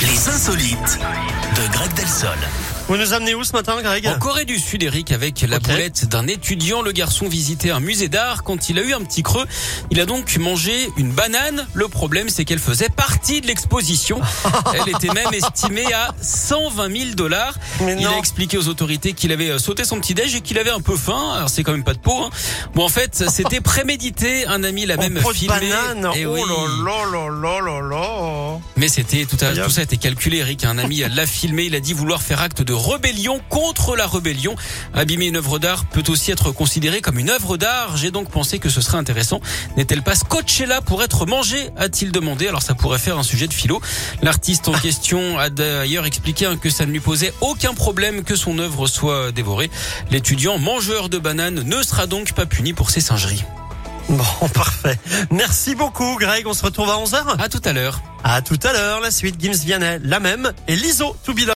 Les insolites de Greg Delsol. Vous nous amenez où ce matin, Greg En Corée du Sud, Eric, avec la boulette d'un étudiant, le garçon visitait un musée d'art. Quand il a eu un petit creux, il a donc mangé une banane. Le problème, c'est qu'elle faisait partie de l'exposition. Elle était même estimée à 120 000 dollars. Mais Il a expliqué aux autorités qu'il avait euh, sauté son petit déj et qu'il avait un peu faim. Alors c'est quand même pas de peau. Hein. Bon, en fait, c'était prémédité. Un ami l'a même filmé. banane Eh Oh oui. là là là là là là Mais c'était tout, à- tout ça a été calculé, Eric. Un ami l'a filmé. Il a dit vouloir faire acte de rébellion contre la rébellion. Abîmer une œuvre d'art peut aussi être considéré comme une œuvre d'art. J'ai donc pensé que ce serait intéressant. N'est-elle pas scotchée là pour être mangée A-t-il demandé Alors ça pourrait faire un sujet de philo. L'artiste en question a d'ailleurs expliqué hein, que ça ne lui posait aucun problème que son œuvre soit dévorée. L'étudiant mangeur de bananes ne sera donc pas puni pour ses singeries. Bon, parfait. Merci beaucoup, Greg. On se retrouve à 11h. À tout à l'heure. À tout à l'heure. La suite, Gims Vianney, la même. Et l'ISO, to be